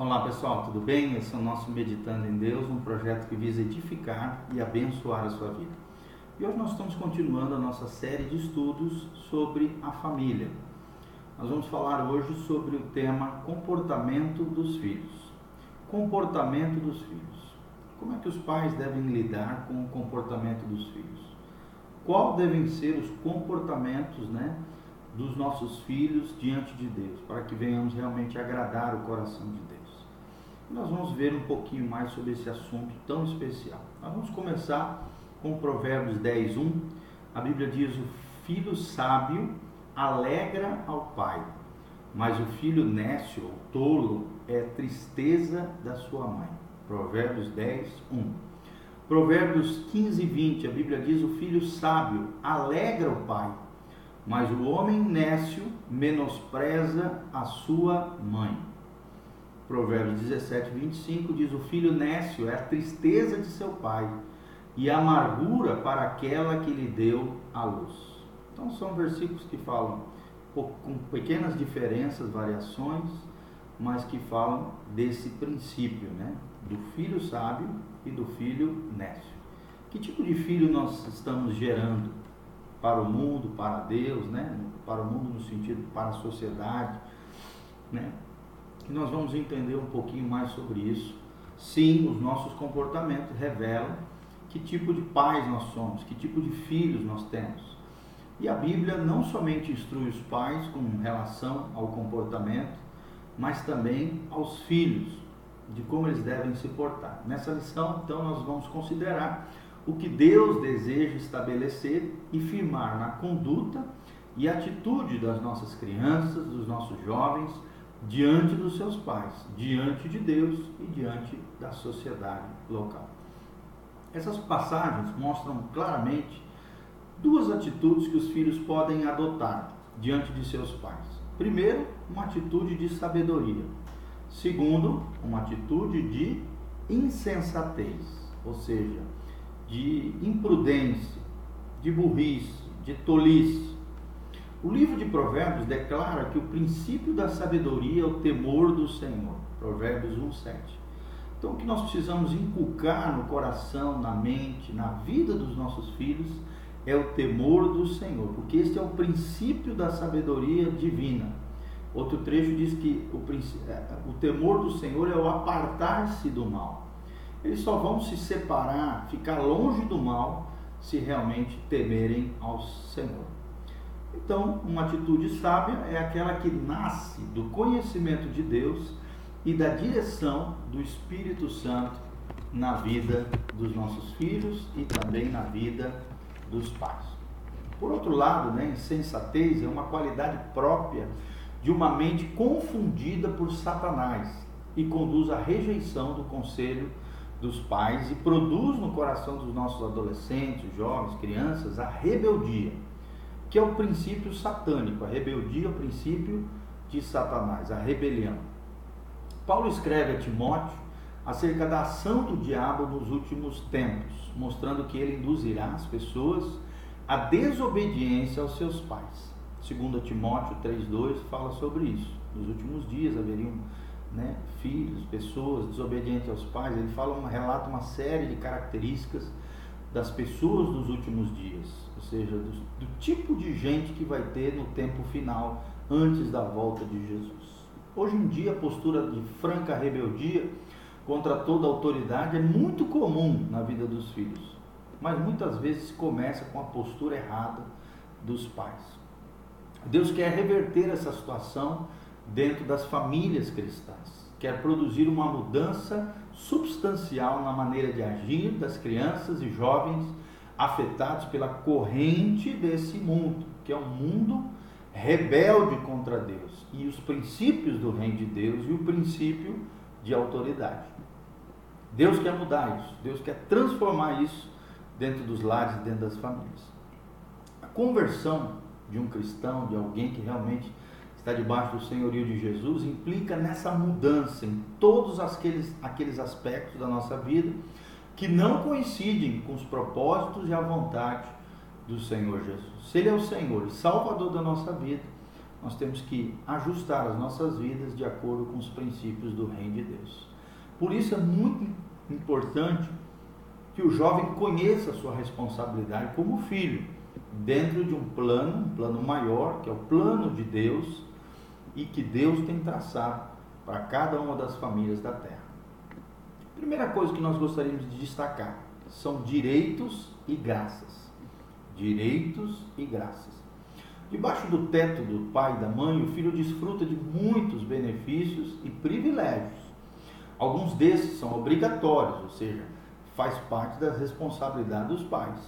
Olá pessoal, tudo bem? Esse é o nosso Meditando em Deus, um projeto que visa edificar e abençoar a sua vida. E hoje nós estamos continuando a nossa série de estudos sobre a família. Nós vamos falar hoje sobre o tema comportamento dos filhos. Comportamento dos filhos. Como é que os pais devem lidar com o comportamento dos filhos? Qual devem ser os comportamentos, né? dos nossos filhos diante de Deus, para que venhamos realmente agradar o coração de Deus. Nós vamos ver um pouquinho mais sobre esse assunto tão especial. Nós vamos começar com Provérbios 10, 1. A Bíblia diz: O filho sábio alegra ao pai, mas o filho nécio ou tolo é tristeza da sua mãe. Provérbios 10, 1. Provérbios 15, 20, a Bíblia diz: O filho sábio alegra o pai, mas o homem nécio menospreza a sua mãe. Provérbios 17, 25 diz: O filho nécio é a tristeza de seu pai e a amargura para aquela que lhe deu a luz. Então, são versículos que falam com pequenas diferenças, variações, mas que falam desse princípio, né? Do filho sábio e do filho nécio. Que tipo de filho nós estamos gerando? para o mundo, para Deus, né? para o mundo no sentido para a sociedade. Né? Nós vamos entender um pouquinho mais sobre isso. Sim, os nossos comportamentos revelam que tipo de pais nós somos, que tipo de filhos nós temos. E a Bíblia não somente instrui os pais com relação ao comportamento, mas também aos filhos, de como eles devem se portar. Nessa lição, então, nós vamos considerar o que Deus deseja estabelecer e firmar na conduta e atitude das nossas crianças, dos nossos jovens, diante dos seus pais, diante de Deus e diante da sociedade local. Essas passagens mostram claramente duas atitudes que os filhos podem adotar diante de seus pais. Primeiro, uma atitude de sabedoria. Segundo, uma atitude de insensatez, ou seja, de imprudência, de burrice, de tolice. O livro de Provérbios declara que o princípio da sabedoria é o temor do Senhor. Provérbios 1:7. Então, o que nós precisamos inculcar no coração, na mente, na vida dos nossos filhos é o temor do Senhor, porque este é o princípio da sabedoria divina. Outro trecho diz que o, é, o temor do Senhor é o apartar-se do mal eles só vão se separar, ficar longe do mal, se realmente temerem ao Senhor. Então, uma atitude sábia é aquela que nasce do conhecimento de Deus e da direção do Espírito Santo na vida dos nossos filhos e também na vida dos pais. Por outro lado, né, insensatez é uma qualidade própria de uma mente confundida por Satanás e conduz à rejeição do conselho dos pais e produz no coração dos nossos adolescentes, jovens, crianças a rebeldia, que é o princípio satânico. A rebeldia é o princípio de Satanás, a rebelião. Paulo escreve a Timóteo acerca da ação do diabo nos últimos tempos, mostrando que ele induzirá as pessoas à desobediência aos seus pais. Segundo Timóteo 3:2 fala sobre isso. Nos últimos dias haveriam né, filhos, pessoas desobedientes aos pais. Ele fala, relata uma série de características das pessoas dos últimos dias, ou seja, do, do tipo de gente que vai ter no tempo final, antes da volta de Jesus. Hoje em dia, a postura de franca rebeldia contra toda autoridade é muito comum na vida dos filhos, mas muitas vezes começa com a postura errada dos pais. Deus quer reverter essa situação dentro das famílias cristãs. Quer produzir uma mudança substancial na maneira de agir das crianças e jovens afetados pela corrente desse mundo, que é um mundo rebelde contra Deus e os princípios do reino de Deus e o princípio de autoridade. Deus quer mudar isso, Deus quer transformar isso dentro dos lares dentro das famílias. A conversão de um cristão, de alguém que realmente está debaixo do senhorio de Jesus, implica nessa mudança em todos aqueles, aqueles aspectos da nossa vida que não coincidem com os propósitos e a vontade do Senhor Jesus. Se Ele é o Senhor e Salvador da nossa vida, nós temos que ajustar as nossas vidas de acordo com os princípios do Reino de Deus. Por isso é muito importante que o jovem conheça a sua responsabilidade como filho, dentro de um plano, um plano maior, que é o plano de Deus e que Deus tem traçado para cada uma das famílias da terra. Primeira coisa que nós gostaríamos de destacar são direitos e graças. Direitos e graças. Debaixo do teto do pai e da mãe, o filho desfruta de muitos benefícios e privilégios. Alguns desses são obrigatórios, ou seja, faz parte das responsabilidades dos pais.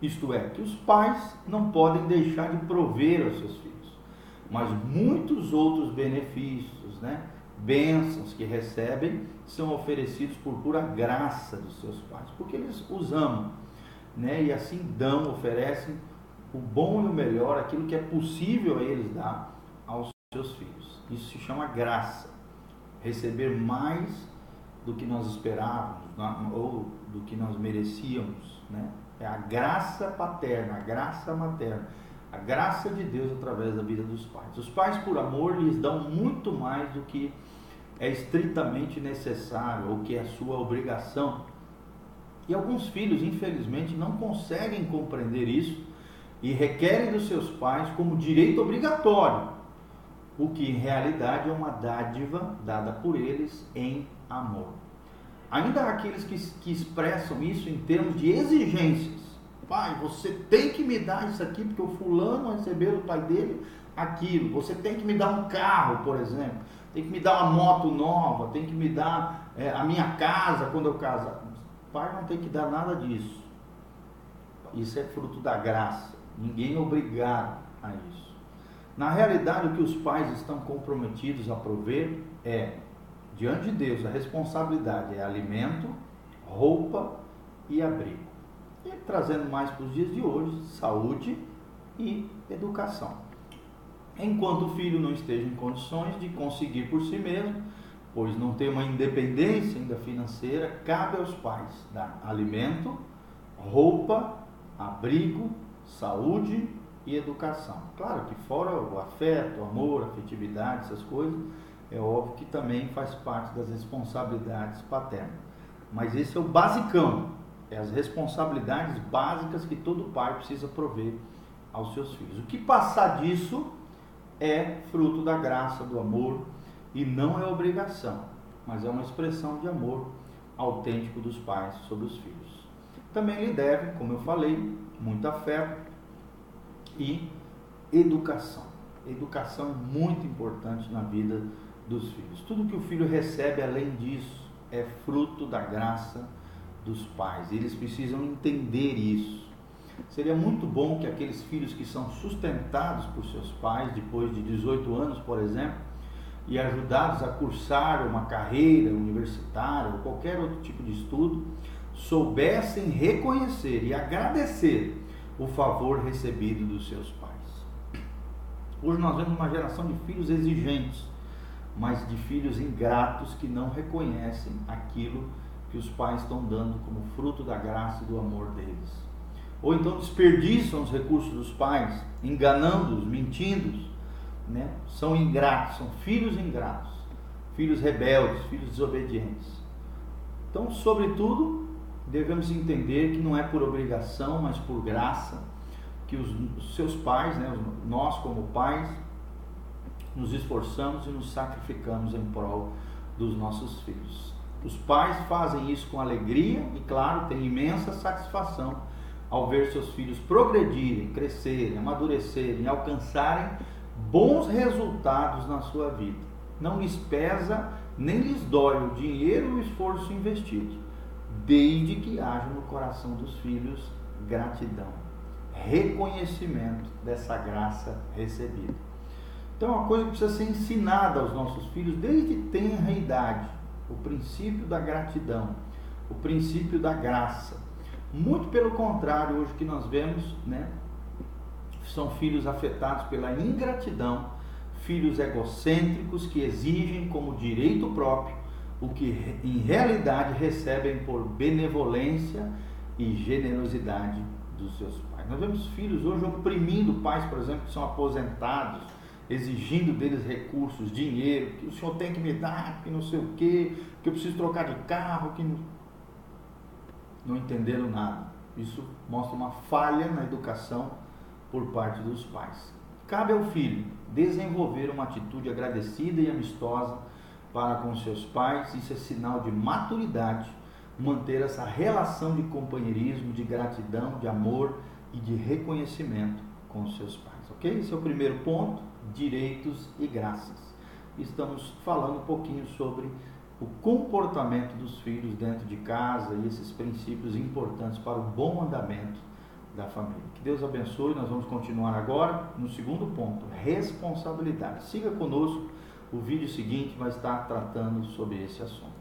Isto é, que os pais não podem deixar de prover aos seus filhos. Mas muitos outros benefícios, né, bênçãos que recebem, são oferecidos por pura graça dos seus pais, porque eles os amam, né, e assim dão, oferecem o bom e o melhor, aquilo que é possível a eles dar aos seus filhos. Isso se chama graça. Receber mais do que nós esperávamos ou do que nós merecíamos. Né? É a graça paterna, a graça materna, a graça de Deus através da vida dos pais. Os pais, por amor, lhes dão muito mais do que é estritamente necessário ou que é sua obrigação. E alguns filhos, infelizmente, não conseguem compreender isso e requerem dos seus pais como direito obrigatório, o que em realidade é uma dádiva dada por eles em amor. Ainda há aqueles que, que expressam isso em termos de exigências. Pai, você tem que me dar isso aqui porque o fulano recebeu o pai dele aquilo. Você tem que me dar um carro, por exemplo. Tem que me dar uma moto nova. Tem que me dar é, a minha casa quando eu casar. Pai não tem que dar nada disso. Isso é fruto da graça. Ninguém é obrigado a isso. Na realidade, o que os pais estão comprometidos a prover é, diante de Deus, a responsabilidade é alimento, roupa e abrigo. E trazendo mais para os dias de hoje, saúde e educação. Enquanto o filho não esteja em condições de conseguir por si mesmo, pois não tem uma independência ainda financeira, cabe aos pais dar alimento, roupa, abrigo saúde e educação. Claro que fora o afeto, o amor, a afetividade, essas coisas, é óbvio que também faz parte das responsabilidades paternas. Mas esse é o basicão, é as responsabilidades básicas que todo pai precisa prover aos seus filhos. O que passar disso é fruto da graça, do amor e não é obrigação, mas é uma expressão de amor autêntico dos pais sobre os filhos. Também lhe deve, como eu falei, muito afeto e educação. Educação é muito importante na vida dos filhos. Tudo que o filho recebe além disso é fruto da graça dos pais. Eles precisam entender isso. Seria muito bom que aqueles filhos que são sustentados por seus pais depois de 18 anos, por exemplo, e ajudados a cursar uma carreira universitária ou qualquer outro tipo de estudo, soubessem reconhecer e agradecer o favor recebido dos seus pais. Hoje nós vemos uma geração de filhos exigentes, mas de filhos ingratos que não reconhecem aquilo que os pais estão dando como fruto da graça e do amor deles. Ou então desperdiçam os recursos dos pais, enganando-os, mentindo-os. Né? São ingratos, são filhos ingratos, filhos rebeldes, filhos desobedientes. Então, sobretudo, devemos entender que não é por obrigação, mas por graça, que os, os seus pais, né, nós como pais, nos esforçamos e nos sacrificamos em prol dos nossos filhos. Os pais fazem isso com alegria e, claro, têm imensa satisfação ao ver seus filhos progredirem, crescerem, amadurecerem, alcançarem bons resultados na sua vida. Não lhes pesa nem lhes dói o dinheiro e o esforço investido desde que haja no coração dos filhos gratidão, reconhecimento dessa graça recebida. Então, é uma coisa que precisa ser ensinada aos nossos filhos desde tenra idade: o princípio da gratidão, o princípio da graça. Muito pelo contrário, hoje que nós vemos, né, são filhos afetados pela ingratidão, filhos egocêntricos que exigem como direito próprio o que em realidade recebem por benevolência e generosidade dos seus pais. Nós vemos filhos hoje oprimindo pais, por exemplo, que são aposentados, exigindo deles recursos, dinheiro, que o senhor tem que me dar, que não sei o quê, que eu preciso trocar de carro, que não, não entenderam nada. Isso mostra uma falha na educação por parte dos pais. Cabe ao filho desenvolver uma atitude agradecida e amistosa para com seus pais, isso é sinal de maturidade, manter essa relação de companheirismo, de gratidão, de amor e de reconhecimento com seus pais, ok? Esse é o primeiro ponto, direitos e graças. Estamos falando um pouquinho sobre o comportamento dos filhos dentro de casa e esses princípios importantes para o bom andamento da família. Que Deus abençoe. Nós vamos continuar agora no segundo ponto, responsabilidade. Siga conosco. O vídeo seguinte vai estar tratando sobre esse assunto.